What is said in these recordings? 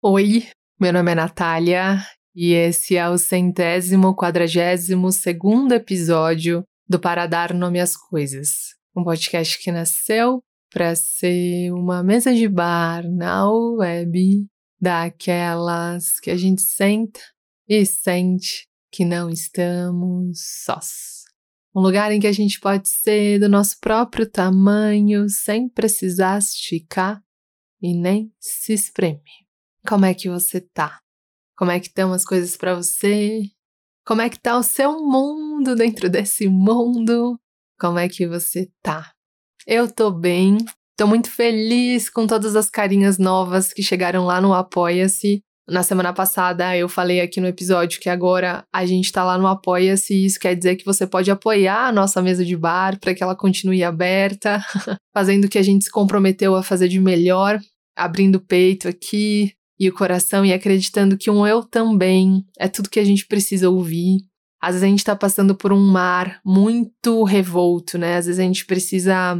Oi, meu nome é Natália e esse é o centésimo quadragésimo segundo episódio do Para Dar Nome às Coisas, um podcast que nasceu para ser uma mesa de bar na web daquelas que a gente senta e sente que não estamos sós. Um lugar em que a gente pode ser do nosso próprio tamanho sem precisar esticar e nem se espremer. Como é que você tá? Como é que estão as coisas para você? Como é que tá o seu mundo dentro desse mundo? Como é que você tá? Eu tô bem, tô muito feliz com todas as carinhas novas que chegaram lá no Apoia-se. Na semana passada eu falei aqui no episódio que agora a gente tá lá no Apoia-se e isso quer dizer que você pode apoiar a nossa mesa de bar para que ela continue aberta, fazendo o que a gente se comprometeu a fazer de melhor, abrindo peito aqui, e o coração e acreditando que um eu também é tudo que a gente precisa ouvir. Às vezes a gente está passando por um mar muito revolto, né? Às vezes a gente precisa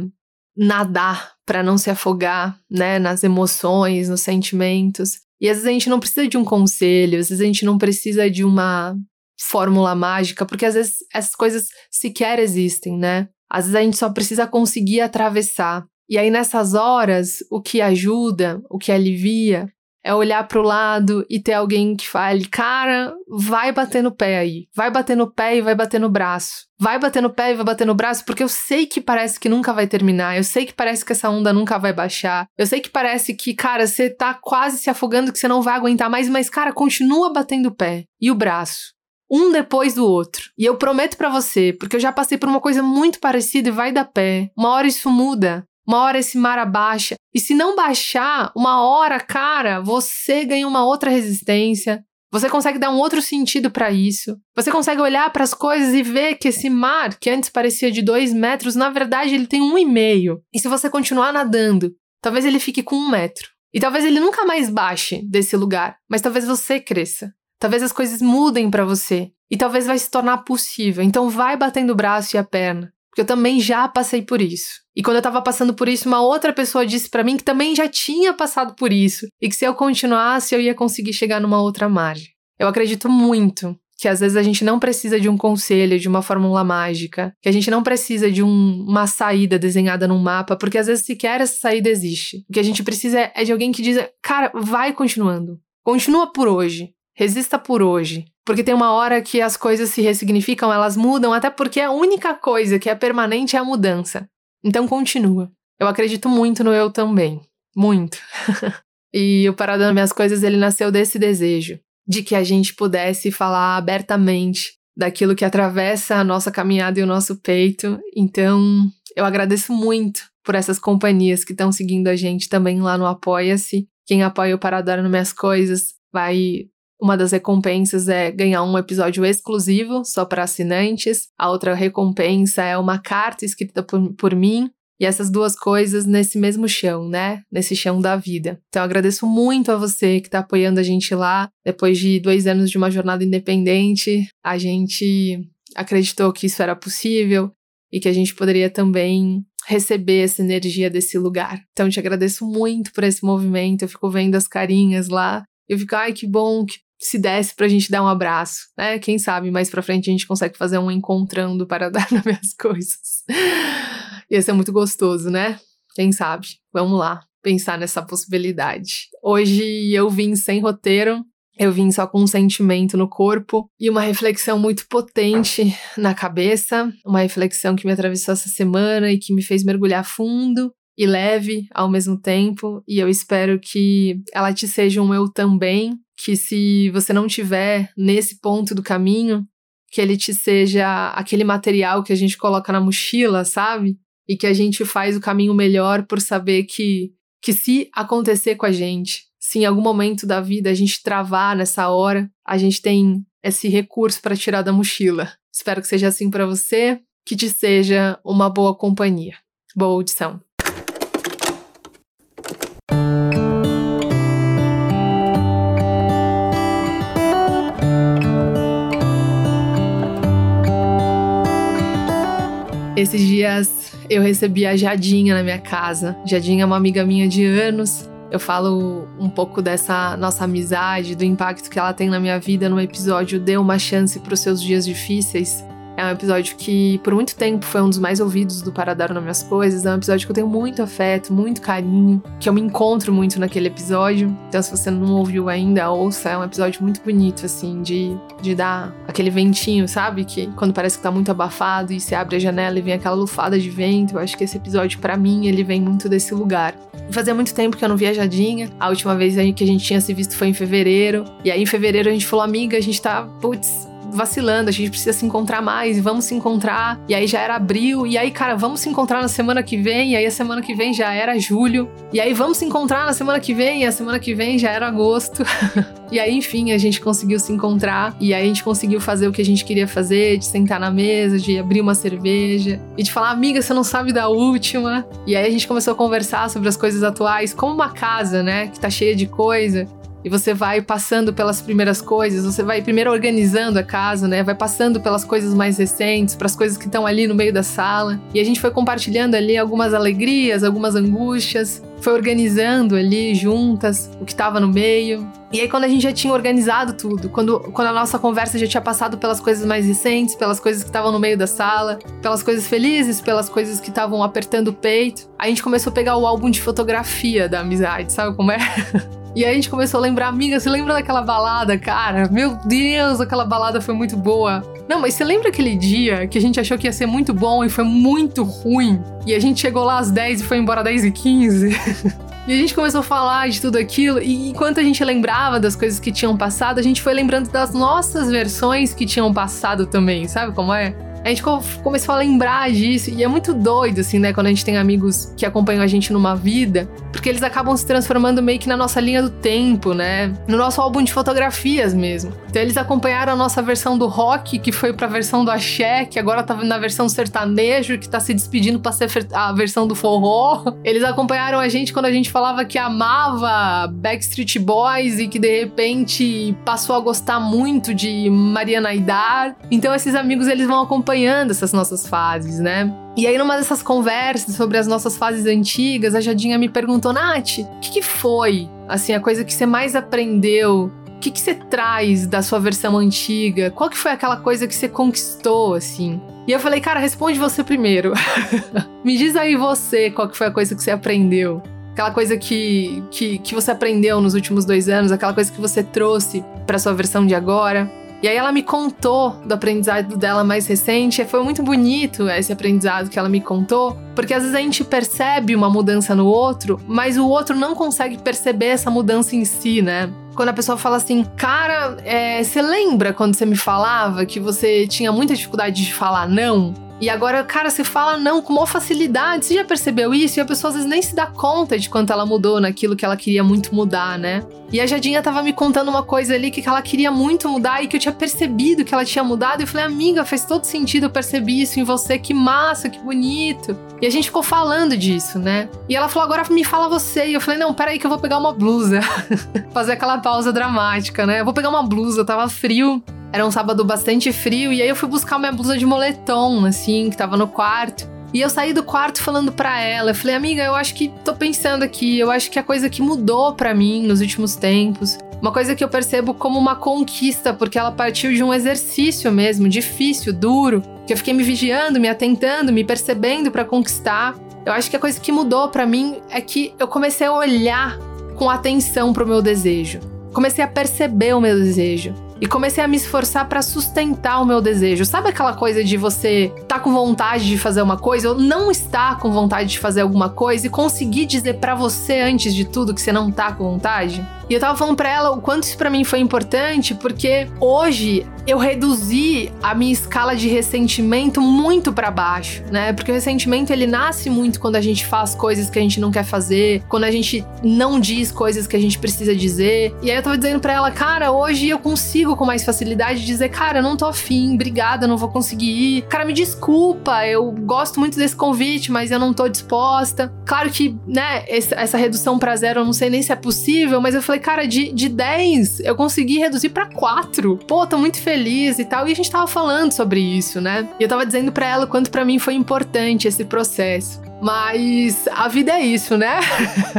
nadar para não se afogar, né, nas emoções, nos sentimentos. E às vezes a gente não precisa de um conselho, às vezes a gente não precisa de uma fórmula mágica, porque às vezes essas coisas sequer existem, né? Às vezes a gente só precisa conseguir atravessar. E aí nessas horas, o que ajuda, o que alivia, é olhar para o lado e ter alguém que fale, cara, vai bater no pé aí, vai bater no pé e vai bater no braço. Vai bater no pé e vai bater no braço, porque eu sei que parece que nunca vai terminar, eu sei que parece que essa onda nunca vai baixar, eu sei que parece que, cara, você tá quase se afogando, que você não vai aguentar mais, mas, cara, continua batendo o pé e o braço um depois do outro. E eu prometo para você, porque eu já passei por uma coisa muito parecida e vai dar pé. Uma hora isso muda uma hora esse mar abaixa. E se não baixar, uma hora, cara, você ganha uma outra resistência. Você consegue dar um outro sentido para isso. Você consegue olhar para as coisas e ver que esse mar, que antes parecia de dois metros, na verdade ele tem um e meio. E se você continuar nadando, talvez ele fique com um metro. E talvez ele nunca mais baixe desse lugar, mas talvez você cresça. Talvez as coisas mudem para você. E talvez vai se tornar possível. Então vai batendo o braço e a perna. Porque eu também já passei por isso. E quando eu tava passando por isso, uma outra pessoa disse para mim que também já tinha passado por isso e que se eu continuasse eu ia conseguir chegar numa outra margem. Eu acredito muito que às vezes a gente não precisa de um conselho, de uma fórmula mágica, que a gente não precisa de um, uma saída desenhada num mapa, porque às vezes sequer essa saída existe. O que a gente precisa é de alguém que diz, cara, vai continuando. Continua por hoje. Resista por hoje. Porque tem uma hora que as coisas se ressignificam, elas mudam, até porque a única coisa que é permanente é a mudança. Então continua. Eu acredito muito no eu também. Muito. e o Paradando Minhas Coisas, ele nasceu desse desejo. De que a gente pudesse falar abertamente daquilo que atravessa a nossa caminhada e o nosso peito. Então, eu agradeço muito por essas companhias que estão seguindo a gente também lá no Apoia-se. Quem apoia o Paradar no Minhas Coisas vai uma das recompensas é ganhar um episódio exclusivo só para assinantes. A outra recompensa é uma carta escrita por, por mim. E essas duas coisas nesse mesmo chão, né? Nesse chão da vida. Então, agradeço muito a você que está apoiando a gente lá. Depois de dois anos de uma jornada independente, a gente acreditou que isso era possível e que a gente poderia também receber essa energia desse lugar. Então, te agradeço muito por esse movimento. Eu fico vendo as carinhas lá. Eu fico, ai, que bom, que se desse pra gente dar um abraço, né? Quem sabe mais pra frente a gente consegue fazer um encontrando para dar nas minhas coisas. Ia ser muito gostoso, né? Quem sabe? Vamos lá, pensar nessa possibilidade. Hoje eu vim sem roteiro, eu vim só com um sentimento no corpo e uma reflexão muito potente na cabeça, uma reflexão que me atravessou essa semana e que me fez mergulhar fundo e leve ao mesmo tempo, e eu espero que ela te seja um eu também, que se você não tiver nesse ponto do caminho, que ele te seja aquele material que a gente coloca na mochila, sabe? E que a gente faz o caminho melhor por saber que que se acontecer com a gente, se em algum momento da vida a gente travar nessa hora, a gente tem esse recurso para tirar da mochila. Espero que seja assim para você, que te seja uma boa companhia. Boa audição. Esses dias eu recebi a Jadinha na minha casa. Jadinha é uma amiga minha de anos Eu falo um pouco dessa nossa amizade, do impacto que ela tem na minha vida no episódio Dê uma chance para os seus dias difíceis. É um episódio que, por muito tempo, foi um dos mais ouvidos do Para Dar Nome às Coisas. É um episódio que eu tenho muito afeto, muito carinho, que eu me encontro muito naquele episódio. Então, se você não ouviu ainda, ouça. É um episódio muito bonito, assim, de, de dar aquele ventinho, sabe? Que quando parece que tá muito abafado e você abre a janela e vem aquela lufada de vento. Eu acho que esse episódio, para mim, ele vem muito desse lugar. Fazia muito tempo que eu não via Jadinha. A última vez que a gente tinha se visto foi em fevereiro. E aí, em fevereiro, a gente falou, amiga, a gente tá, putz, vacilando, a gente precisa se encontrar mais, vamos se encontrar. E aí já era abril, e aí, cara, vamos se encontrar na semana que vem, e aí a semana que vem já era julho. E aí vamos se encontrar na semana que vem, e a semana que vem já era agosto. e aí, enfim, a gente conseguiu se encontrar, e aí a gente conseguiu fazer o que a gente queria fazer, de sentar na mesa, de abrir uma cerveja, e de falar, amiga, você não sabe da última. E aí a gente começou a conversar sobre as coisas atuais, como uma casa, né, que tá cheia de coisa. E você vai passando pelas primeiras coisas, você vai primeiro organizando a casa, né? Vai passando pelas coisas mais recentes, para as coisas que estão ali no meio da sala. E a gente foi compartilhando ali algumas alegrias, algumas angústias, foi organizando ali juntas o que estava no meio. E aí, quando a gente já tinha organizado tudo, quando, quando a nossa conversa já tinha passado pelas coisas mais recentes, pelas coisas que estavam no meio da sala, pelas coisas felizes, pelas coisas que estavam apertando o peito, a gente começou a pegar o álbum de fotografia da amizade, sabe como é? E aí a gente começou a lembrar, amiga, você lembra daquela balada, cara? Meu Deus, aquela balada foi muito boa. Não, mas você lembra aquele dia que a gente achou que ia ser muito bom e foi muito ruim? E a gente chegou lá às 10 e foi embora às 10 e 15? E a gente começou a falar de tudo aquilo, e enquanto a gente lembrava das coisas que tinham passado, a gente foi lembrando das nossas versões que tinham passado também, sabe como é? A gente começou a lembrar disso. E é muito doido, assim, né? Quando a gente tem amigos que acompanham a gente numa vida, porque eles acabam se transformando meio que na nossa linha do tempo, né? No nosso álbum de fotografias mesmo. Então eles acompanharam a nossa versão do rock, que foi pra versão do axé, que agora tá na versão sertanejo, que tá se despedindo pra ser a versão do forró. Eles acompanharam a gente quando a gente falava que amava Backstreet Boys e que de repente passou a gostar muito de Mariana Aidar. Então esses amigos eles vão acompanhar acompanhando essas nossas fases, né? E aí, numa dessas conversas sobre as nossas fases antigas, a Jadinha me perguntou, Nath, o que, que, foi, assim, a coisa que você mais aprendeu? O que, que você traz da sua versão antiga? Qual que foi aquela coisa que você conquistou, assim? E eu falei, cara, responde você primeiro. me diz aí você qual que foi a coisa que você aprendeu aquela coisa que, que, que você aprendeu nos últimos dois anos, aquela coisa que você trouxe para sua versão de agora. E aí ela me contou do aprendizado dela mais recente. E foi muito bonito esse aprendizado que ela me contou, porque às vezes a gente percebe uma mudança no outro, mas o outro não consegue perceber essa mudança em si, né? Quando a pessoa fala assim, cara, é, você lembra quando você me falava que você tinha muita dificuldade de falar não? E agora, cara, você fala não com maior facilidade. Você já percebeu isso? E a pessoa às vezes nem se dá conta de quanto ela mudou naquilo que ela queria muito mudar, né? E a Jadinha tava me contando uma coisa ali que ela queria muito mudar e que eu tinha percebido que ela tinha mudado. E eu falei, amiga, faz todo sentido eu perceber isso em você. Que massa, que bonito. E a gente ficou falando disso, né? E ela falou, agora me fala você. E eu falei, não, peraí que eu vou pegar uma blusa. Fazer aquela pausa dramática, né? Eu vou pegar uma blusa, tava frio. Era um sábado bastante frio e aí eu fui buscar minha blusa de moletom, assim, que tava no quarto. E eu saí do quarto falando para ela, eu falei: "Amiga, eu acho que tô pensando aqui, eu acho que a coisa que mudou para mim nos últimos tempos, uma coisa que eu percebo como uma conquista, porque ela partiu de um exercício mesmo, difícil, duro, que eu fiquei me vigiando, me atentando, me percebendo para conquistar. Eu acho que a coisa que mudou para mim é que eu comecei a olhar com atenção pro meu desejo. Comecei a perceber o meu desejo e comecei a me esforçar para sustentar o meu desejo. Sabe aquela coisa de você tá com vontade de fazer uma coisa ou não estar com vontade de fazer alguma coisa e conseguir dizer para você antes de tudo que você não tá com vontade? E eu tava falando pra ela o quanto isso pra mim foi importante, porque hoje eu reduzi a minha escala de ressentimento muito para baixo, né? Porque o ressentimento ele nasce muito quando a gente faz coisas que a gente não quer fazer, quando a gente não diz coisas que a gente precisa dizer. E aí eu tava dizendo pra ela, cara, hoje eu consigo com mais facilidade dizer, cara, não tô afim, obrigada, não vou conseguir ir. Cara, me desculpa, eu gosto muito desse convite, mas eu não tô disposta. Claro que, né, essa redução para zero eu não sei nem se é possível, mas eu falei, cara, de, de 10 eu consegui reduzir para 4. Pô, tô muito feliz e tal. E a gente tava falando sobre isso, né? E eu tava dizendo para ela quanto para mim foi importante esse processo. Mas a vida é isso, né?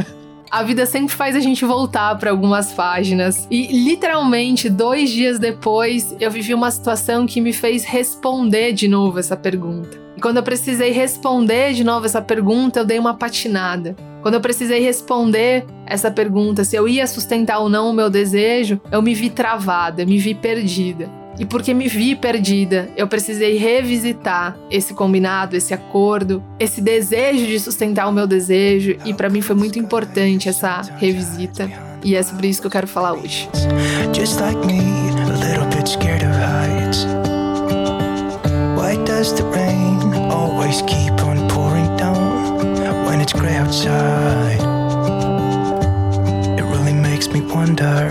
a vida sempre faz a gente voltar para algumas páginas. E literalmente, dois dias depois, eu vivi uma situação que me fez responder de novo essa pergunta. E quando eu precisei responder de novo essa pergunta, eu dei uma patinada. Quando eu precisei responder essa pergunta, se eu ia sustentar ou não o meu desejo, eu me vi travada, me vi perdida. E porque me vi perdida, eu precisei revisitar esse combinado, esse acordo, esse desejo de sustentar o meu desejo, e para mim foi muito importante essa revisita. E é sobre isso que eu quero falar hoje. Just like me, a little bit scared of heights. Why does the rain always keep on outside? It really makes me wonder.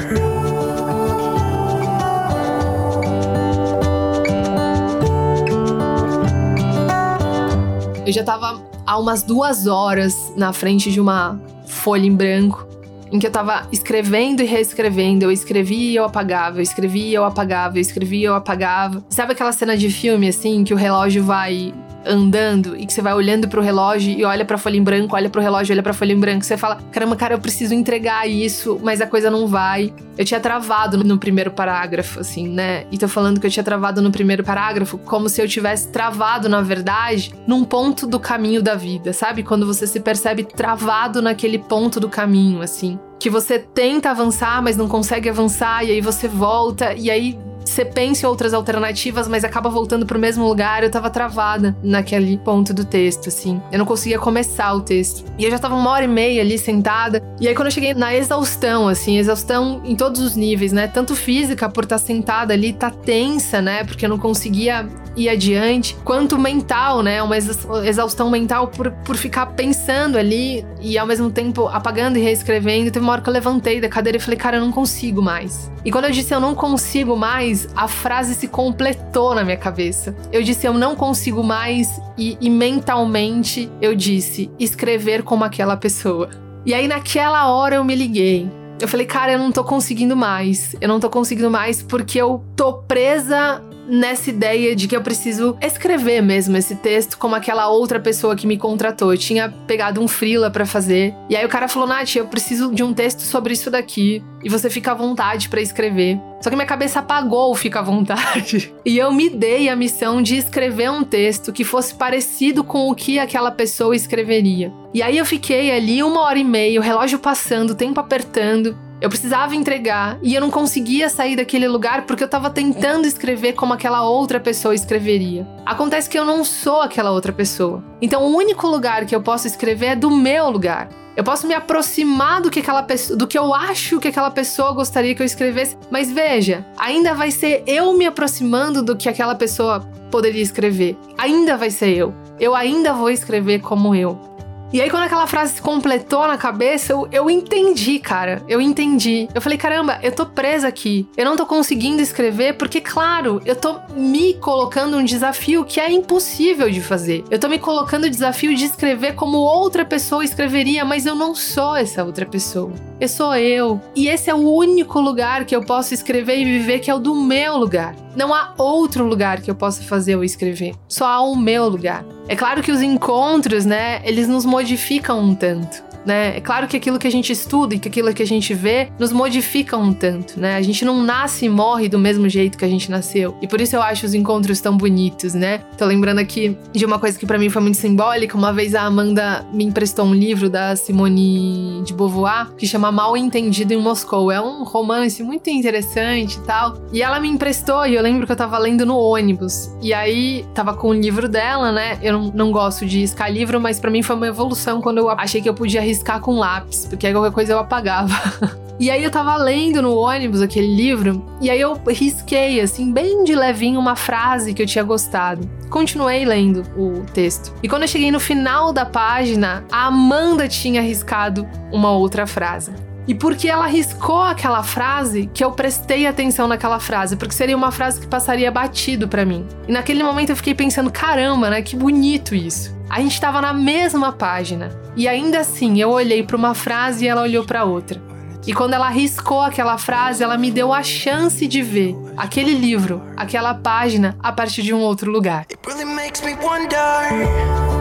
Eu já tava há umas duas horas na frente de uma folha em branco, em que eu tava escrevendo e reescrevendo. Eu escrevia e eu apagava, eu escrevia e eu apagava, eu escrevia e eu apagava. Sabe aquela cena de filme, assim, que o relógio vai andando e que você vai olhando pro relógio e olha pra folha em branco, olha pro relógio, olha pra folha em branco, você fala: caramba, cara, eu preciso entregar isso, mas a coisa não vai. Eu tinha travado no primeiro parágrafo, assim, né? E tô falando que eu tinha travado no primeiro parágrafo como se eu tivesse travado, na verdade, num ponto do caminho da vida, sabe? Quando você se percebe travado naquele ponto do caminho, assim que você tenta avançar, mas não consegue avançar, e aí você volta, e aí você em outras alternativas, mas acaba voltando pro mesmo lugar. Eu tava travada naquele ponto do texto, assim. Eu não conseguia começar o texto. E eu já tava uma hora e meia ali sentada. E aí, quando eu cheguei na exaustão, assim, exaustão em todos os níveis, né? Tanto física, por estar tá sentada ali, tá tensa, né? Porque eu não conseguia ir adiante, quanto mental, né? Uma exaustão mental por, por ficar pensando ali e ao mesmo tempo apagando e reescrevendo. Teve uma hora que eu levantei da cadeira e falei, cara, eu não consigo mais. E quando eu disse eu não consigo mais, a frase se completou na minha cabeça. Eu disse eu não consigo mais e, e mentalmente eu disse escrever como aquela pessoa. E aí naquela hora eu me liguei. Eu falei, cara, eu não tô conseguindo mais. Eu não tô conseguindo mais porque eu tô presa nessa ideia de que eu preciso escrever mesmo esse texto como aquela outra pessoa que me contratou. Eu tinha pegado um freela para fazer. E aí o cara falou: "Nath, eu preciso de um texto sobre isso daqui e você fica à vontade para escrever". Só que minha cabeça apagou fica à vontade. E eu me dei a missão de escrever um texto que fosse parecido com o que aquela pessoa escreveria. E aí eu fiquei ali uma hora e meia, o relógio passando, o tempo apertando, eu precisava entregar e eu não conseguia sair daquele lugar porque eu estava tentando escrever como aquela outra pessoa escreveria. Acontece que eu não sou aquela outra pessoa. Então o único lugar que eu posso escrever é do meu lugar. Eu posso me aproximar do que aquela pessoa, do que eu acho que aquela pessoa gostaria que eu escrevesse, mas veja, ainda vai ser eu me aproximando do que aquela pessoa poderia escrever. Ainda vai ser eu. Eu ainda vou escrever como eu. E aí, quando aquela frase se completou na cabeça, eu, eu entendi, cara. Eu entendi. Eu falei, caramba, eu tô presa aqui. Eu não tô conseguindo escrever porque, claro, eu tô me colocando um desafio que é impossível de fazer. Eu tô me colocando o desafio de escrever como outra pessoa escreveria, mas eu não sou essa outra pessoa. Eu sou eu. E esse é o único lugar que eu posso escrever e viver, que é o do meu lugar. Não há outro lugar que eu possa fazer ou escrever. Só há o meu lugar. É claro que os encontros, né, eles nos modificam um tanto né? É claro que aquilo que a gente estuda e que aquilo que a gente vê nos modifica um tanto, né? A gente não nasce e morre do mesmo jeito que a gente nasceu. E por isso eu acho os encontros tão bonitos, né? Tô lembrando aqui de uma coisa que para mim foi muito simbólica. Uma vez a Amanda me emprestou um livro da Simone de Beauvoir que chama Mal Entendido em Moscou. É um romance muito interessante e tal. E ela me emprestou e eu lembro que eu tava lendo no ônibus. E aí tava com o livro dela, né? Eu não, não gosto de escar livro, mas para mim foi uma evolução quando eu achei que eu podia riscar com lápis, porque aí qualquer coisa eu apagava. E aí eu tava lendo no ônibus aquele livro, e aí eu risquei, assim, bem de levinho, uma frase que eu tinha gostado. Continuei lendo o texto. E quando eu cheguei no final da página, a Amanda tinha riscado uma outra frase. E porque ela riscou aquela frase que eu prestei atenção naquela frase, porque seria uma frase que passaria batido para mim. E naquele momento eu fiquei pensando, caramba, né? Que bonito isso. A gente estava na mesma página. E ainda assim, eu olhei para uma frase e ela olhou para outra. E quando ela riscou aquela frase, ela me deu a chance de ver aquele livro, aquela página, a partir de um outro lugar. It really makes me wonder.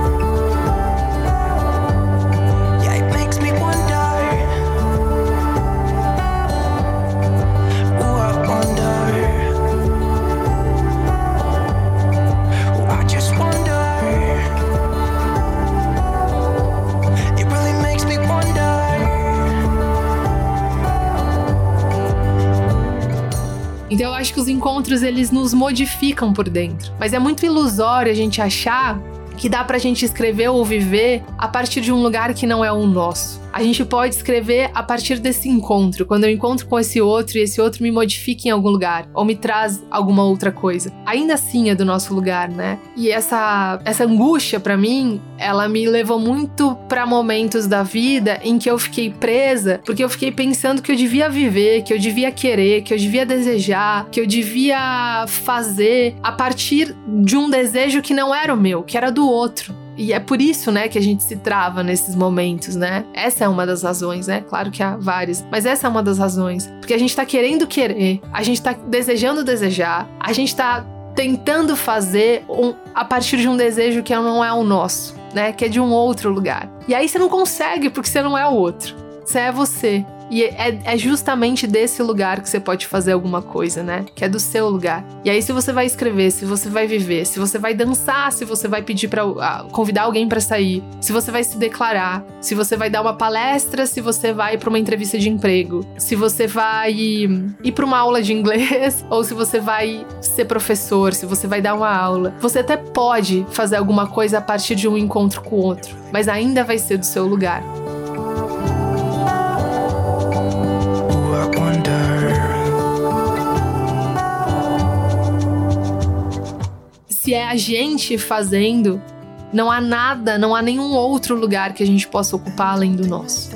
Então eu acho que os encontros eles nos modificam por dentro. Mas é muito ilusório a gente achar que dá pra gente escrever ou viver a partir de um lugar que não é o nosso a gente pode escrever a partir desse encontro. Quando eu encontro com esse outro e esse outro me modifica em algum lugar ou me traz alguma outra coisa. Ainda assim é do nosso lugar, né? E essa essa angústia para mim, ela me levou muito para momentos da vida em que eu fiquei presa, porque eu fiquei pensando que eu devia viver, que eu devia querer, que eu devia desejar, que eu devia fazer a partir de um desejo que não era o meu, que era do outro. E é por isso, né, que a gente se trava nesses momentos, né? Essa é uma das razões, né? Claro que há várias, mas essa é uma das razões. Porque a gente tá querendo querer, a gente tá desejando desejar, a gente tá tentando fazer um, a partir de um desejo que não é o nosso, né? Que é de um outro lugar. E aí você não consegue porque você não é o outro. Você é você. E é, é, justamente desse lugar que você pode fazer alguma coisa, né? Que é do seu lugar. E aí, se você vai escrever, se você vai viver, se você vai dançar, se você vai pedir para uh, convidar alguém para sair, se você vai se declarar, se você vai dar uma palestra, se você vai para uma entrevista de emprego, se você vai ir para uma aula de inglês, ou se você vai ser professor, se você vai dar uma aula, você até pode fazer alguma coisa a partir de um encontro com o outro, mas ainda vai ser do seu lugar. Gente fazendo, não há nada, não há nenhum outro lugar que a gente possa ocupar além do nosso.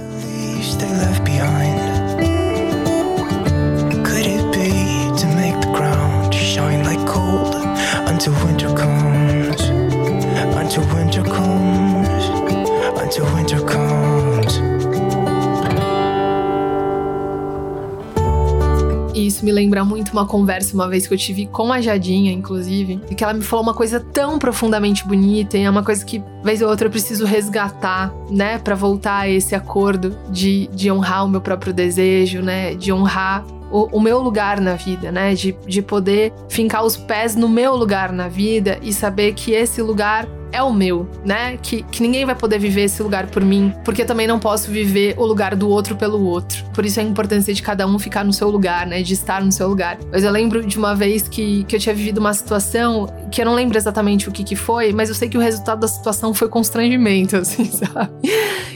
Isso me lembra muito uma conversa uma vez que eu tive com a Jadinha, inclusive, e que ela me falou uma coisa tão profundamente bonita e é uma coisa que, vez ou outra, eu preciso resgatar, né, para voltar a esse acordo de, de honrar o meu próprio desejo, né, de honrar o, o, meu lugar na vida, né? De, de poder fincar os pés no meu lugar na vida e saber que esse lugar é o meu, né? Que, que ninguém vai poder viver esse lugar por mim, porque também não posso viver o lugar do outro pelo outro. Por isso a importância de cada um ficar no seu lugar, né? De estar no seu lugar. Mas eu lembro de uma vez que, que eu tinha vivido uma situação que eu não lembro exatamente o que que foi, mas eu sei que o resultado da situação foi constrangimento, assim, sabe?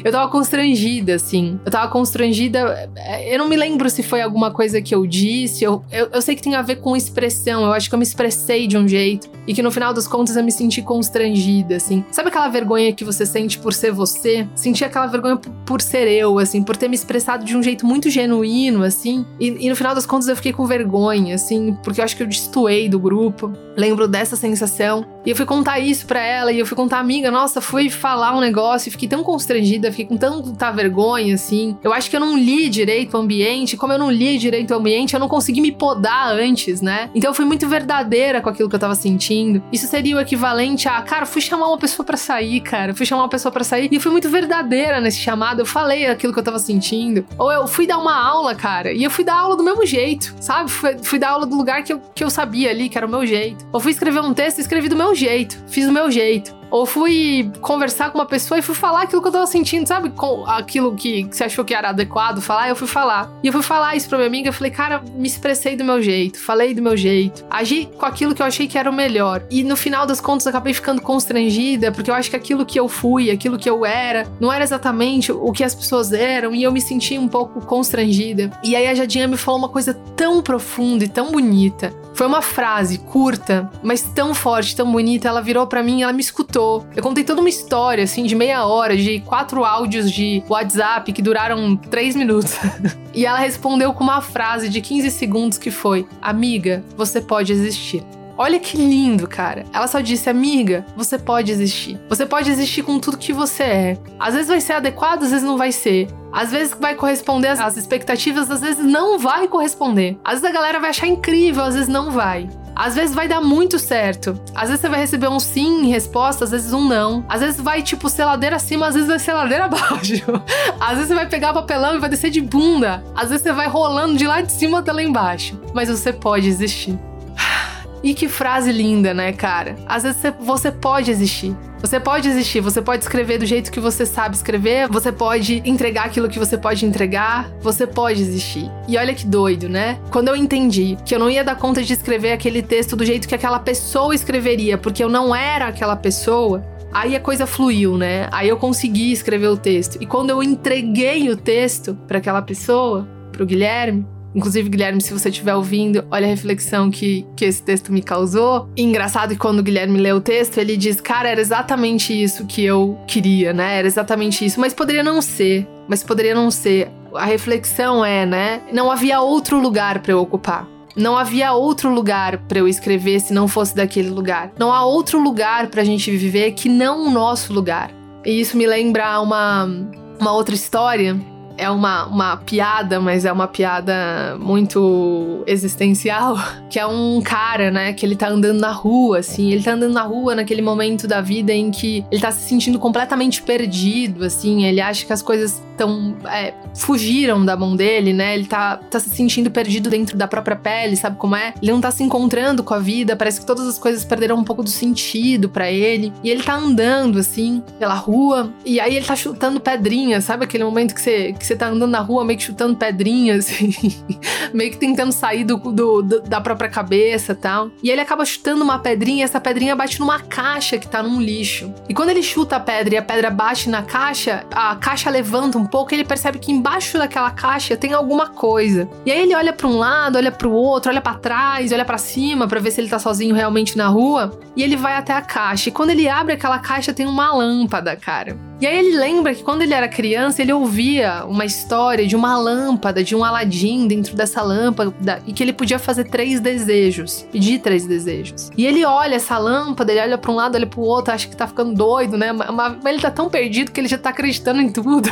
Eu tava constrangida, assim. Eu tava constrangida. É, eu não me lembro se foi alguma coisa que eu disse. Eu, eu, eu sei que tem a ver com expressão. Eu acho que eu me expressei de um jeito e que no final das contas eu me senti constrangida assim. Sabe aquela vergonha que você sente por ser você? Senti aquela vergonha por ser eu, assim, por ter me expressado de um jeito muito genuíno, assim. E, e no final das contas eu fiquei com vergonha, assim, porque eu acho que eu destoei do grupo. Lembro dessa sensação. E eu fui contar isso pra ela, e eu fui contar, amiga, nossa, fui falar um negócio e fiquei tão constrangida, fiquei com tanta vergonha, assim. Eu acho que eu não li direito o ambiente, como eu não li direito o ambiente, eu não consegui me podar antes, né? Então eu fui muito verdadeira com aquilo que eu tava sentindo. Isso seria o equivalente a, cara, fui chamar uma pessoa para sair, cara. Fui chamar uma pessoa para sair e eu fui muito verdadeira nesse chamado. Eu falei aquilo que eu tava sentindo. Ou eu fui dar uma aula, cara, e eu fui dar aula do mesmo jeito, sabe? Fui, fui dar aula do lugar que eu, que eu sabia ali, que era o meu jeito. Ou fui escrever um texto e escrevi do meu jeito. Fiz do meu jeito. Ou fui conversar com uma pessoa e fui falar aquilo que eu tava sentindo, sabe? Com aquilo que, você achou que era adequado falar, eu fui falar. E eu fui falar isso pra minha amiga, eu falei, cara, me expressei do meu jeito, falei do meu jeito, agi com aquilo que eu achei que era o melhor. E no final das contas, acabei ficando constrangida, porque eu acho que aquilo que eu fui, aquilo que eu era, não era exatamente o que as pessoas eram, e eu me senti um pouco constrangida. E aí a Jadinha me falou uma coisa tão profunda e tão bonita. Foi uma frase curta, mas tão forte, tão bonita. Ela virou para mim, ela me escutou. Eu contei toda uma história, assim, de meia hora, de quatro áudios de WhatsApp que duraram três minutos. e ela respondeu com uma frase de 15 segundos que foi: Amiga, você pode existir. Olha que lindo, cara. Ela só disse, amiga, você pode existir. Você pode existir com tudo que você é. Às vezes vai ser adequado, às vezes não vai ser. Às vezes vai corresponder às expectativas, às vezes não vai corresponder. Às vezes a galera vai achar incrível, às vezes não vai. Às vezes vai dar muito certo. Às vezes você vai receber um sim em resposta, às vezes um não. Às vezes vai, tipo, ser ladeira acima, às vezes vai ser ladeira abaixo. às vezes você vai pegar papelão e vai descer de bunda. Às vezes você vai rolando de lá de cima até lá embaixo. Mas você pode existir. E que frase linda, né, cara? Às vezes você pode existir. Você pode existir, você pode escrever do jeito que você sabe escrever, você pode entregar aquilo que você pode entregar, você pode existir. E olha que doido, né? Quando eu entendi que eu não ia dar conta de escrever aquele texto do jeito que aquela pessoa escreveria, porque eu não era aquela pessoa, Aí a coisa fluiu, né? Aí eu consegui escrever o texto. E quando eu entreguei o texto para aquela pessoa, para o Guilherme, Inclusive, Guilherme, se você estiver ouvindo, olha a reflexão que, que esse texto me causou. E engraçado que quando o Guilherme lê o texto, ele diz: Cara, era exatamente isso que eu queria, né? Era exatamente isso. Mas poderia não ser. Mas poderia não ser. A reflexão é, né? Não havia outro lugar para eu ocupar. Não havia outro lugar para eu escrever se não fosse daquele lugar. Não há outro lugar para a gente viver que não o nosso lugar. E isso me lembra uma, uma outra história é uma, uma piada, mas é uma piada muito existencial, que é um cara, né, que ele tá andando na rua, assim, ele tá andando na rua naquele momento da vida em que ele tá se sentindo completamente perdido, assim, ele acha que as coisas estão é, fugiram da mão dele, né, ele tá, tá se sentindo perdido dentro da própria pele, sabe como é? Ele não tá se encontrando com a vida, parece que todas as coisas perderam um pouco do sentido para ele, e ele tá andando, assim, pela rua, e aí ele tá chutando pedrinhas, sabe aquele momento que você, que você tá andando na rua meio que chutando pedrinhas, meio que tentando sair do, do, do, da própria cabeça tal. E ele acaba chutando uma pedrinha e essa pedrinha bate numa caixa que tá num lixo. E quando ele chuta a pedra e a pedra bate na caixa, a caixa levanta um pouco e ele percebe que embaixo daquela caixa tem alguma coisa. E aí ele olha para um lado, olha para o outro, olha para trás, olha para cima para ver se ele tá sozinho realmente na rua. E ele vai até a caixa. E quando ele abre aquela caixa, tem uma lâmpada, cara. E aí ele lembra que quando ele era criança, ele ouvia uma história de uma lâmpada, de um Aladim dentro dessa lâmpada, e que ele podia fazer três desejos, pedir três desejos. E ele olha essa lâmpada, ele olha para um lado, olha pro outro, acha que tá ficando doido, né? Mas, mas ele tá tão perdido que ele já tá acreditando em tudo.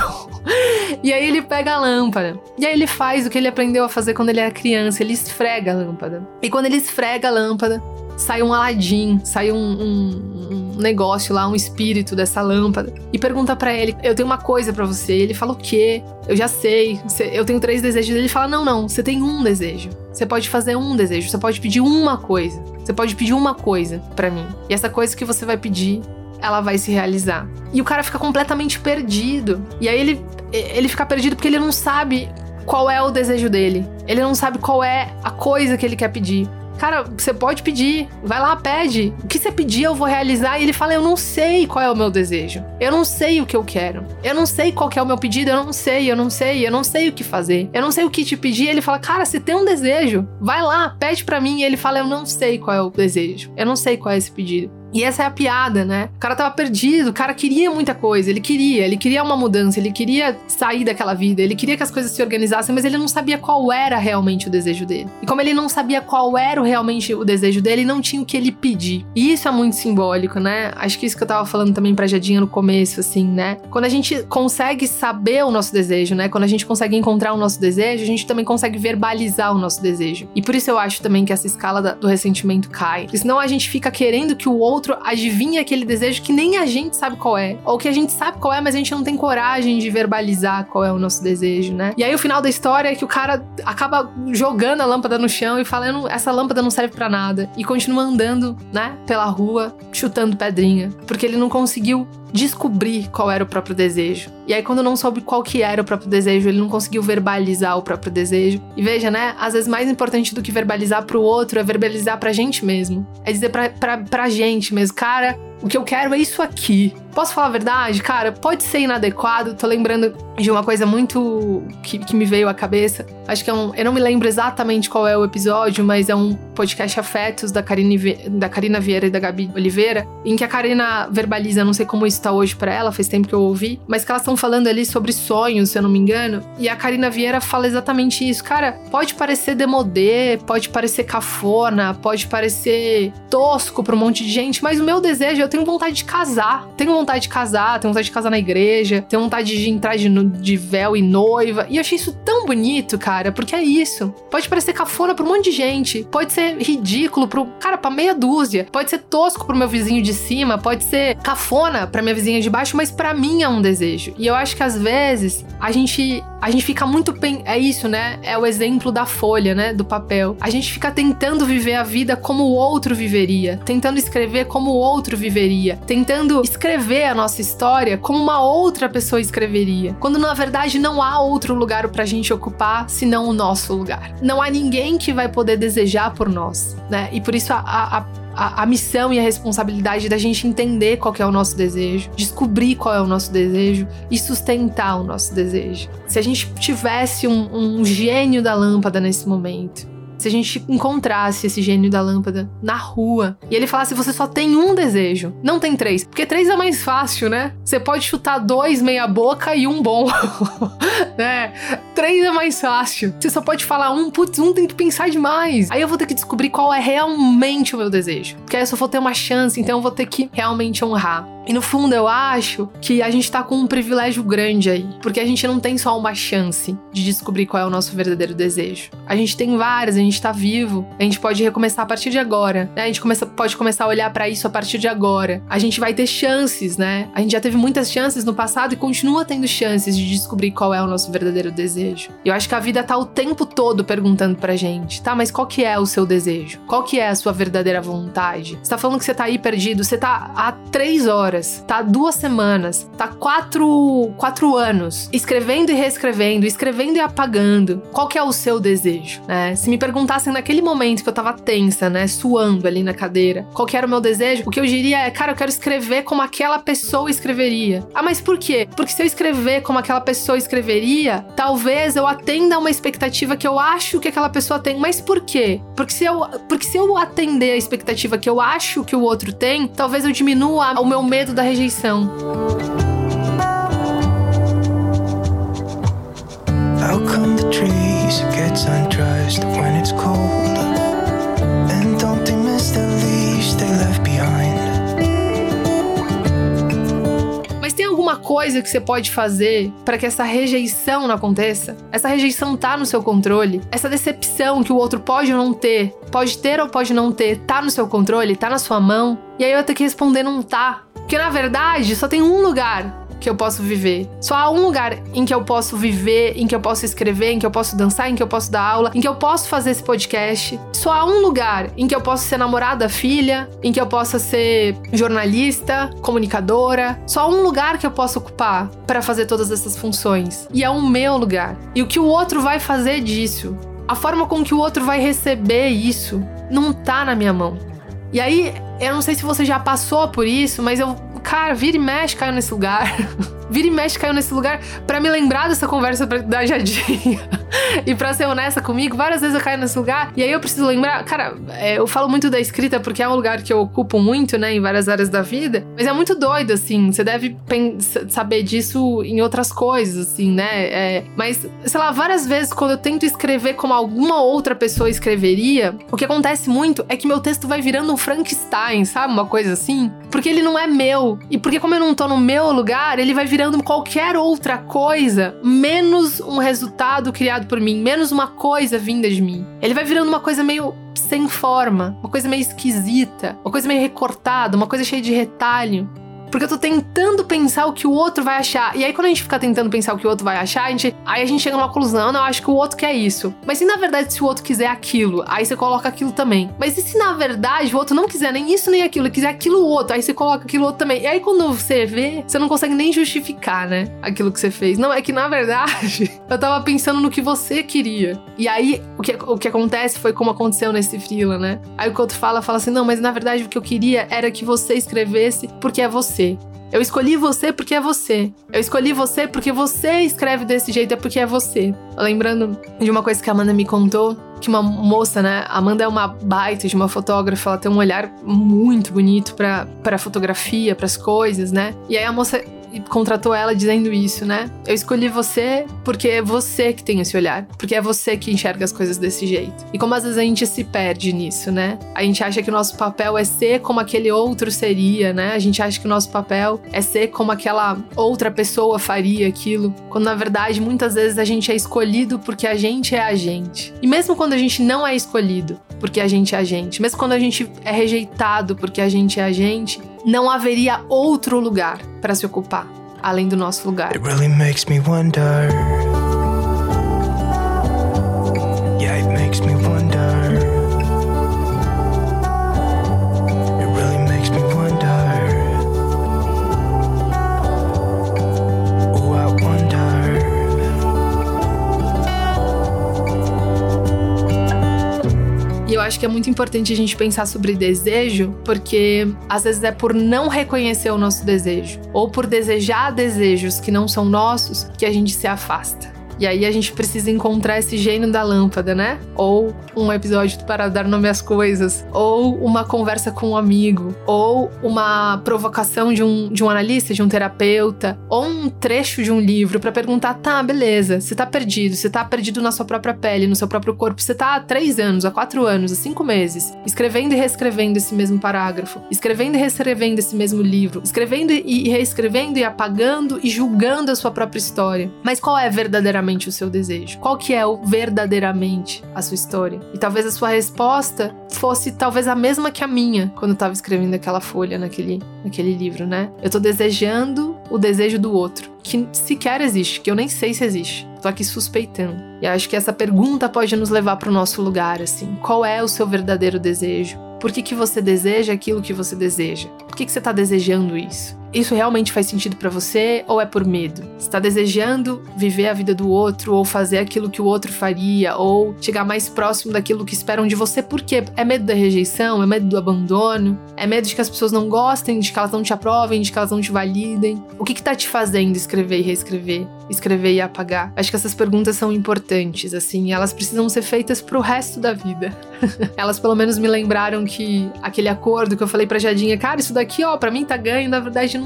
e aí ele pega a lâmpada. E aí ele faz o que ele aprendeu a fazer quando ele era criança, ele esfrega a lâmpada. E quando ele esfrega a lâmpada, sai um Aladim, sai um, um, um, negócio lá, um espírito dessa lâmpada e pergunta para ele: Eu tenho uma coisa para você. Ele fala: O quê? Eu já sei. Eu tenho três desejos. Ele fala: Não, não, você tem um desejo. Você pode fazer um desejo. Você pode pedir uma coisa. Você pode pedir uma coisa para mim. E essa coisa que você vai pedir ela vai se realizar. E o cara fica completamente perdido. E aí ele, ele fica perdido porque ele não sabe qual é o desejo dele. Ele não sabe qual é a coisa que ele quer pedir. Cara, você pode pedir, vai lá, pede. O que você pedir eu vou realizar. E ele fala: Eu não sei qual é o meu desejo. Eu não sei o que eu quero. Eu não sei qual é o meu pedido. Eu não sei, eu não sei, eu não sei o que fazer. Eu não sei o que te pedir. Ele fala: Cara, você tem um desejo. Vai lá, pede para mim. E ele fala: Eu não sei qual é o desejo. Eu não sei qual é esse pedido. E essa é a piada, né? O cara tava perdido, o cara queria muita coisa, ele queria, ele queria uma mudança, ele queria sair daquela vida, ele queria que as coisas se organizassem, mas ele não sabia qual era realmente o desejo dele. E como ele não sabia qual era realmente o desejo dele, ele não tinha o que ele pedir. E isso é muito simbólico, né? Acho que isso que eu tava falando também pra Jadinha no começo, assim, né? Quando a gente consegue saber o nosso desejo, né? Quando a gente consegue encontrar o nosso desejo, a gente também consegue verbalizar o nosso desejo. E por isso eu acho também que essa escala do ressentimento cai. Porque senão a gente fica querendo que o outro outro adivinha aquele desejo que nem a gente sabe qual é. Ou que a gente sabe qual é, mas a gente não tem coragem de verbalizar qual é o nosso desejo, né? E aí o final da história é que o cara acaba jogando a lâmpada no chão e falando: essa lâmpada não serve para nada. E continua andando, né, pela rua, chutando pedrinha. Porque ele não conseguiu descobrir qual era o próprio desejo. E aí, quando não soube qual que era o próprio desejo, ele não conseguiu verbalizar o próprio desejo. E veja, né? Às vezes, mais importante do que verbalizar pro outro é verbalizar pra gente mesmo. É dizer pra, pra gente mesmo, cara, o que eu quero é isso aqui. Posso falar a verdade? Cara, pode ser inadequado. Tô lembrando de uma coisa muito que, que me veio à cabeça. Acho que é um. Eu não me lembro exatamente qual é o episódio, mas é um podcast Afetos da Karina, da Karina Vieira e da Gabi Oliveira, em que a Karina verbaliza, não sei como isso tá hoje para ela, faz tempo que eu ouvi, mas que elas estão falando ali sobre sonhos, se eu não me engano. E a Karina Vieira fala exatamente isso. Cara, pode parecer demodê, pode parecer cafona, pode parecer tosco pra um monte de gente, mas o meu desejo, eu tenho vontade de casar. Tenho vontade de casar, tenho vontade de casar na igreja, tenho vontade de entrar de, de véu e noiva. E eu achei isso tão bonito, cara, porque é isso. Pode parecer cafona pra um monte de gente, pode ser ridículo pro, cara, pra meia dúzia, pode ser tosco pro meu vizinho de cima, pode ser cafona pra minha vizinha de baixo, mas para mim é um desejo. E eu acho que às vezes a gente a gente fica muito. É isso, né? É o exemplo da folha, né? Do papel. A gente fica tentando viver a vida como o outro viveria, tentando escrever como o outro viveria, tentando escrever a nossa história como uma outra pessoa escreveria. Quando na verdade não há outro lugar pra gente ocupar senão o nosso lugar. Não há ninguém que vai poder desejar por nós, né? E por isso a, a a, a, missão e a responsabilidade da gente entender qual é o nosso desejo, descobrir qual é o nosso desejo e sustentar o nosso desejo. Se a gente tivesse um, um gênio da lâmpada nesse momento, se a gente encontrasse esse gênio da lâmpada na rua e ele falasse: você só tem um desejo, não tem três. Porque três é mais fácil, né? Você pode chutar dois meia-boca e um bom. né? Três é mais fácil. Você só pode falar um, putz, um tem que pensar demais. Aí eu vou ter que descobrir qual é realmente o meu desejo. Porque aí eu só vou ter uma chance, então eu vou ter que realmente honrar. E no fundo eu acho que a gente tá com um privilégio grande aí, porque a gente não tem só uma chance de descobrir qual é o nosso verdadeiro desejo. A gente tem várias, a gente tá vivo, a gente pode recomeçar a partir de agora, né? A gente começa, pode começar a olhar para isso a partir de agora. A gente vai ter chances, né? A gente já teve muitas chances no passado e continua tendo chances de descobrir qual é o nosso verdadeiro desejo. Eu acho que a vida tá o tempo todo perguntando pra gente, tá? Mas qual que é o seu desejo? Qual que é a sua verdadeira vontade? Você tá falando que você tá aí perdido, você tá há três horas horas, tá duas semanas, tá quatro, quatro anos, escrevendo e reescrevendo, escrevendo e apagando. Qual que é o seu desejo? Né? Se me perguntassem naquele momento que eu tava tensa, né, suando ali na cadeira, qual que era o meu desejo, o que eu diria é, cara, eu quero escrever como aquela pessoa escreveria. Ah, mas por quê? Porque se eu escrever como aquela pessoa escreveria, talvez eu atenda a uma expectativa que eu acho que aquela pessoa tem. Mas por quê? Porque se eu, porque se eu atender a expectativa que eu acho que o outro tem, talvez eu diminua o meu medo medo da rejeição. How come the trees gets undressed when it's cold? And don't they miss the leaves they left behind? Mas tem alguma coisa que você pode fazer para que essa rejeição não aconteça? Essa rejeição tá no seu controle? Essa decepção que o outro pode ou não ter, pode ter ou pode não ter, tá no seu controle, tá na sua mão? E aí eu tenho que responder não tá. Porque na verdade só tem um lugar que eu posso viver. Só há um lugar em que eu posso viver, em que eu posso escrever, em que eu posso dançar, em que eu posso dar aula, em que eu posso fazer esse podcast. Só há um lugar em que eu posso ser namorada, filha, em que eu possa ser jornalista, comunicadora. Só há um lugar que eu posso ocupar para fazer todas essas funções. E é o meu lugar. E o que o outro vai fazer disso, a forma com que o outro vai receber isso, não tá na minha mão. E aí, eu não sei se você já passou por isso, mas eu, cara, vira e mexe, caiu nesse lugar. vira e mexe caiu nesse lugar para me lembrar dessa conversa da Jadinha. e pra ser honesta comigo, várias vezes eu caio nesse lugar. E aí eu preciso lembrar, cara, é, eu falo muito da escrita porque é um lugar que eu ocupo muito, né, em várias áreas da vida. Mas é muito doido, assim. Você deve saber disso em outras coisas, assim, né? É, mas, sei lá, várias vezes quando eu tento escrever como alguma outra pessoa escreveria, o que acontece muito é que meu texto vai virando um Frankenstein, sabe? Uma coisa assim. Porque ele não é meu. E porque, como eu não tô no meu lugar, ele vai virando qualquer outra coisa, menos um resultado criado por mim, menos uma coisa vinda de mim. Ele vai virando uma coisa meio sem forma, uma coisa meio esquisita, uma coisa meio recortada, uma coisa cheia de retalho. Porque eu tô tentando pensar o que o outro vai achar. E aí, quando a gente fica tentando pensar o que o outro vai achar, a gente, aí a gente chega numa conclusão, não, eu acho que o outro quer isso. Mas se na verdade, se o outro quiser aquilo, aí você coloca aquilo também. Mas e se na verdade o outro não quiser nem isso nem aquilo, quiser aquilo outro, aí você coloca aquilo outro também. E aí, quando você vê, você não consegue nem justificar, né? Aquilo que você fez. Não, é que na verdade, eu tava pensando no que você queria. E aí, o que, o que acontece foi como aconteceu nesse freela, né? Aí o que outro fala, fala assim, não, mas na verdade o que eu queria era que você escrevesse porque é você você. Eu escolhi você porque é você. Eu escolhi você porque você escreve desse jeito, é porque é você. Lembrando de uma coisa que a Amanda me contou, que uma moça, né? Amanda é uma baita de uma fotógrafa, ela tem um olhar muito bonito para fotografia, para as coisas, né? E aí a moça contratou ela dizendo isso, né? Eu escolhi você porque é você que tem esse olhar, porque é você que enxerga as coisas desse jeito. E como às vezes a gente se perde nisso, né? A gente acha que o nosso papel é ser como aquele outro seria, né? A gente acha que o nosso papel é ser como aquela outra pessoa faria aquilo, quando na verdade muitas vezes a gente é escolhido porque a gente é a gente. E mesmo quando a gente não é escolhido porque a gente é a gente, mesmo quando a gente é rejeitado porque a gente é a gente, não haveria outro lugar para se ocupar, além do nosso lugar. It really makes me wonder. Yeah, it makes me wonder. Acho que é muito importante a gente pensar sobre desejo, porque às vezes é por não reconhecer o nosso desejo, ou por desejar desejos que não são nossos, que a gente se afasta. E aí a gente precisa encontrar esse gênio da lâmpada, né? Ou um episódio para dar nome às coisas, ou uma conversa com um amigo, ou uma provocação de um, de um analista, de um terapeuta, ou um trecho de um livro para perguntar: tá, beleza, você tá perdido, você tá perdido na sua própria pele, no seu próprio corpo, você tá há três anos, há quatro anos, há cinco meses, escrevendo e reescrevendo esse mesmo parágrafo, escrevendo e reescrevendo esse mesmo livro, escrevendo e reescrevendo e apagando e julgando a sua própria história. Mas qual é verdadeiramente verdadeiramente o seu desejo? Qual que é o verdadeiramente a sua história? E talvez a sua resposta fosse talvez a mesma que a minha quando eu estava escrevendo aquela folha naquele, naquele livro, né? Eu tô desejando o desejo do outro, que sequer existe, que eu nem sei se existe. Tô aqui suspeitando. E acho que essa pergunta pode nos levar para o nosso lugar, assim. Qual é o seu verdadeiro desejo? Por que, que você deseja aquilo que você deseja? Por que, que você está desejando isso? Isso realmente faz sentido para você ou é por medo? Está desejando viver a vida do outro ou fazer aquilo que o outro faria ou chegar mais próximo daquilo que esperam de você porque é medo da rejeição, é medo do abandono, é medo de que as pessoas não gostem, de que elas não te aprovem, de que elas não te validem. O que que tá te fazendo escrever e reescrever, escrever e apagar? Acho que essas perguntas são importantes, assim, elas precisam ser feitas pro resto da vida. elas pelo menos me lembraram que aquele acordo que eu falei pra Jadinha, cara, isso daqui, ó, para mim tá ganho, na verdade não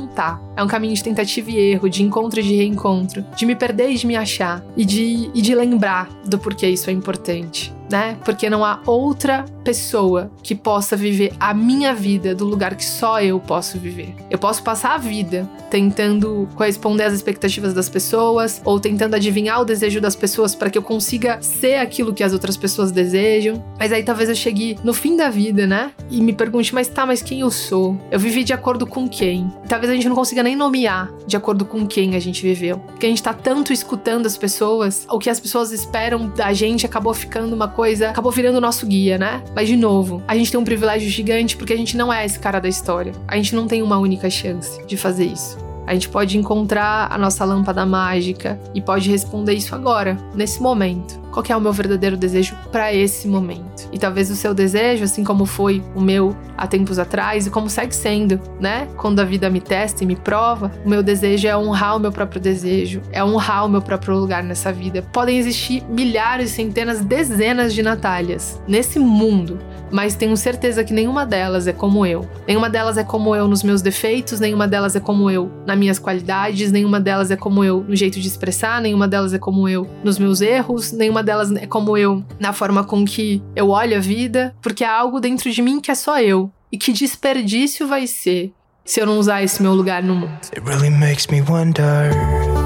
É um caminho de tentativa e erro, de encontro e de reencontro, de me perder e de me achar, e de, e de lembrar do porquê isso é importante né? Porque não há outra pessoa que possa viver a minha vida do lugar que só eu posso viver. Eu posso passar a vida tentando corresponder às expectativas das pessoas ou tentando adivinhar o desejo das pessoas para que eu consiga ser aquilo que as outras pessoas desejam. Mas aí talvez eu chegue no fim da vida, né? E me pergunte, mas tá, mas quem eu sou? Eu vivi de acordo com quem? Talvez a gente não consiga nem nomear de acordo com quem a gente viveu. Porque a gente tá tanto escutando as pessoas, o que as pessoas esperam da gente acabou ficando uma coisa acabou virando o nosso guia, né? Mas de novo, a gente tem um privilégio gigante porque a gente não é esse cara da história. A gente não tem uma única chance de fazer isso. A gente pode encontrar a nossa lâmpada mágica e pode responder isso agora, nesse momento. Qual é o meu verdadeiro desejo para esse momento? E talvez o seu desejo, assim como foi o meu há tempos atrás e como segue sendo, né? Quando a vida me testa e me prova, o meu desejo é honrar o meu próprio desejo, é honrar o meu próprio lugar nessa vida. Podem existir milhares, centenas, dezenas de Natálias nesse mundo, mas tenho certeza que nenhuma delas é como eu. Nenhuma delas é como eu nos meus defeitos, nenhuma delas é como eu nas minhas qualidades, nenhuma delas é como eu no jeito de expressar, nenhuma delas é como eu nos meus erros, nenhuma delas é como eu na forma com que eu olho a vida, porque há algo dentro de mim que é só eu. E que desperdício vai ser se eu não usar esse meu lugar no mundo. It really makes me wonder.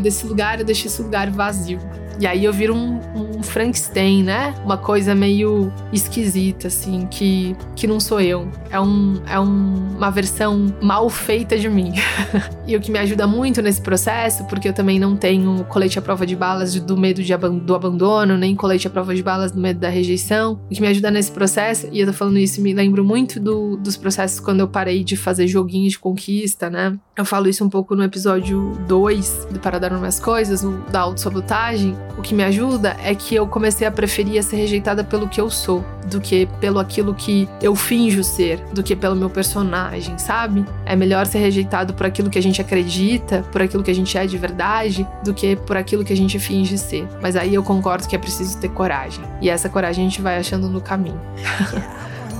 Desse lugar, eu deixo esse lugar vazio. E aí eu viro um, um Frankenstein, né? Uma coisa meio esquisita, assim, que, que não sou eu. É, um, é um, uma versão mal feita de mim. e o que me ajuda muito nesse processo, porque eu também não tenho colete à prova de balas do medo de, do abandono, nem colete à prova de balas do medo da rejeição. O que me ajuda nesse processo, e eu tô falando isso, me lembro muito do, dos processos quando eu parei de fazer joguinhos de conquista, né? Eu falo isso um pouco no episódio 2 do Para Dar Umas Coisas, o da autossabotagem. O que me ajuda é que eu comecei a preferir ser rejeitada pelo que eu sou, do que pelo aquilo que eu finjo ser, do que pelo meu personagem, sabe? É melhor ser rejeitado por aquilo que a gente acredita, por aquilo que a gente é de verdade, do que por aquilo que a gente finge ser. Mas aí eu concordo que é preciso ter coragem. E essa coragem a gente vai achando no caminho.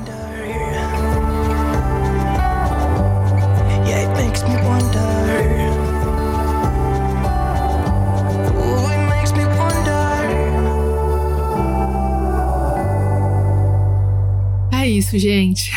isso, gente.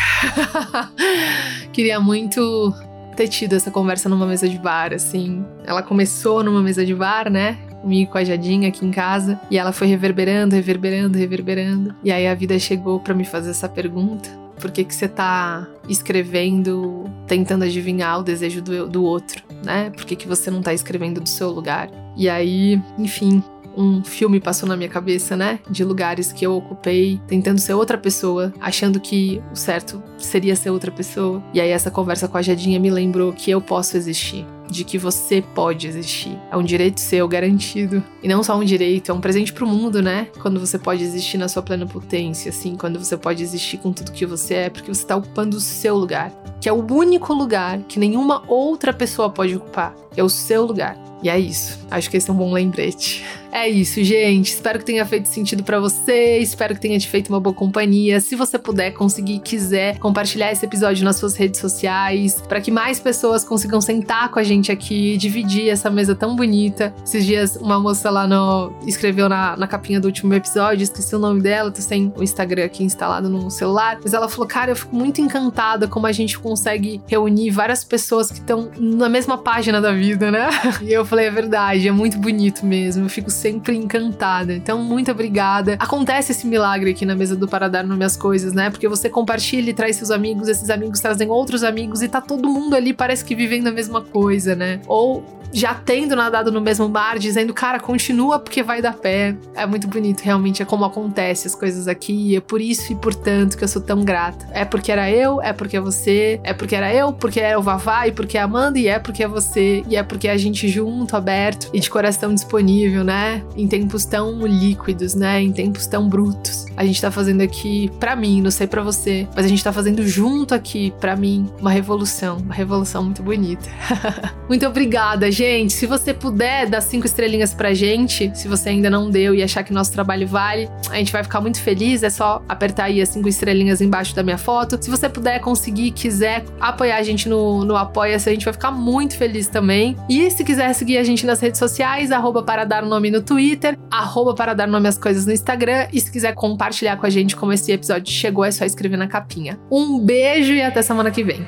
Queria muito ter tido essa conversa numa mesa de bar, assim. Ela começou numa mesa de bar, né? Comigo com a Jadinha aqui em casa. E ela foi reverberando, reverberando, reverberando. E aí a vida chegou para me fazer essa pergunta. Por que que você tá escrevendo, tentando adivinhar o desejo do, do outro, né? Por que, que você não tá escrevendo do seu lugar? E aí, enfim, um filme passou na minha cabeça, né? De lugares que eu ocupei, tentando ser outra pessoa, achando que o certo seria ser outra pessoa. E aí essa conversa com a Jadinha me lembrou que eu posso existir de que você pode existir. É um direito seu garantido. E não só um direito, é um presente pro mundo, né? Quando você pode existir na sua plena potência, assim, quando você pode existir com tudo que você é, porque você tá ocupando o seu lugar, que é o único lugar que nenhuma outra pessoa pode ocupar, é o seu lugar. E é isso. Acho que esse é um bom lembrete. É isso, gente. Espero que tenha feito sentido para você. Espero que tenha te feito uma boa companhia. Se você puder, conseguir, quiser compartilhar esse episódio nas suas redes sociais, para que mais pessoas consigam sentar com a gente aqui, dividir essa mesa tão bonita. Esses dias, uma moça lá no escreveu na, na capinha do último episódio, esqueci o nome dela, tô sem o Instagram aqui instalado no celular, mas ela falou: Cara, eu fico muito encantada como a gente consegue reunir várias pessoas que estão na mesma página da vida, né? E eu falei: É verdade, é muito bonito mesmo. Eu fico sempre encantada. Então, muito obrigada. Acontece esse milagre aqui na mesa do Para Dar Nome às Coisas, né? Porque você compartilha e traz seus amigos, esses amigos trazem outros amigos e tá todo mundo ali, parece que vivendo a mesma coisa, né? Ou já tendo nadado no mesmo mar, dizendo, cara, continua porque vai dar pé. É muito bonito, realmente, é como acontece as coisas aqui. É por isso e por tanto que eu sou tão grata. É porque era eu, é porque é você, é porque era eu, porque era o Vavá, e porque é a Amanda, e é porque é você, e é porque é a gente junto, aberto e de coração disponível, né? Em tempos tão líquidos, né? Em tempos tão brutos. A gente tá fazendo aqui, para mim, não sei para você, mas a gente tá fazendo junto aqui, para mim, uma revolução. Uma revolução muito bonita. muito obrigada, gente. Se você puder dar cinco estrelinhas pra gente, se você ainda não deu e achar que nosso trabalho vale, a gente vai ficar muito feliz. É só apertar aí as cinco estrelinhas embaixo da minha foto. Se você puder, conseguir, quiser apoiar a gente no, no Apoia-se, a gente vai ficar muito feliz também. E se quiser seguir a gente nas redes sociais, arroba para dar o nome no Twitter, arroba para dar nome às coisas no Instagram. E se quiser compartilhar com a gente como esse episódio chegou, é só escrever na capinha. Um beijo e até semana que vem.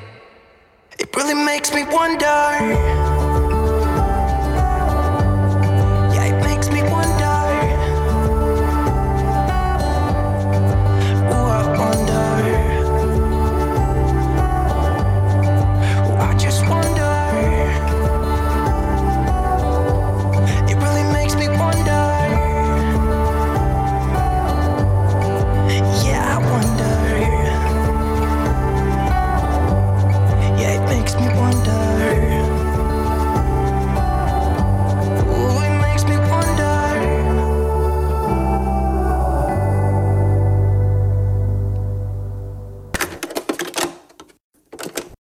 It really makes me wonder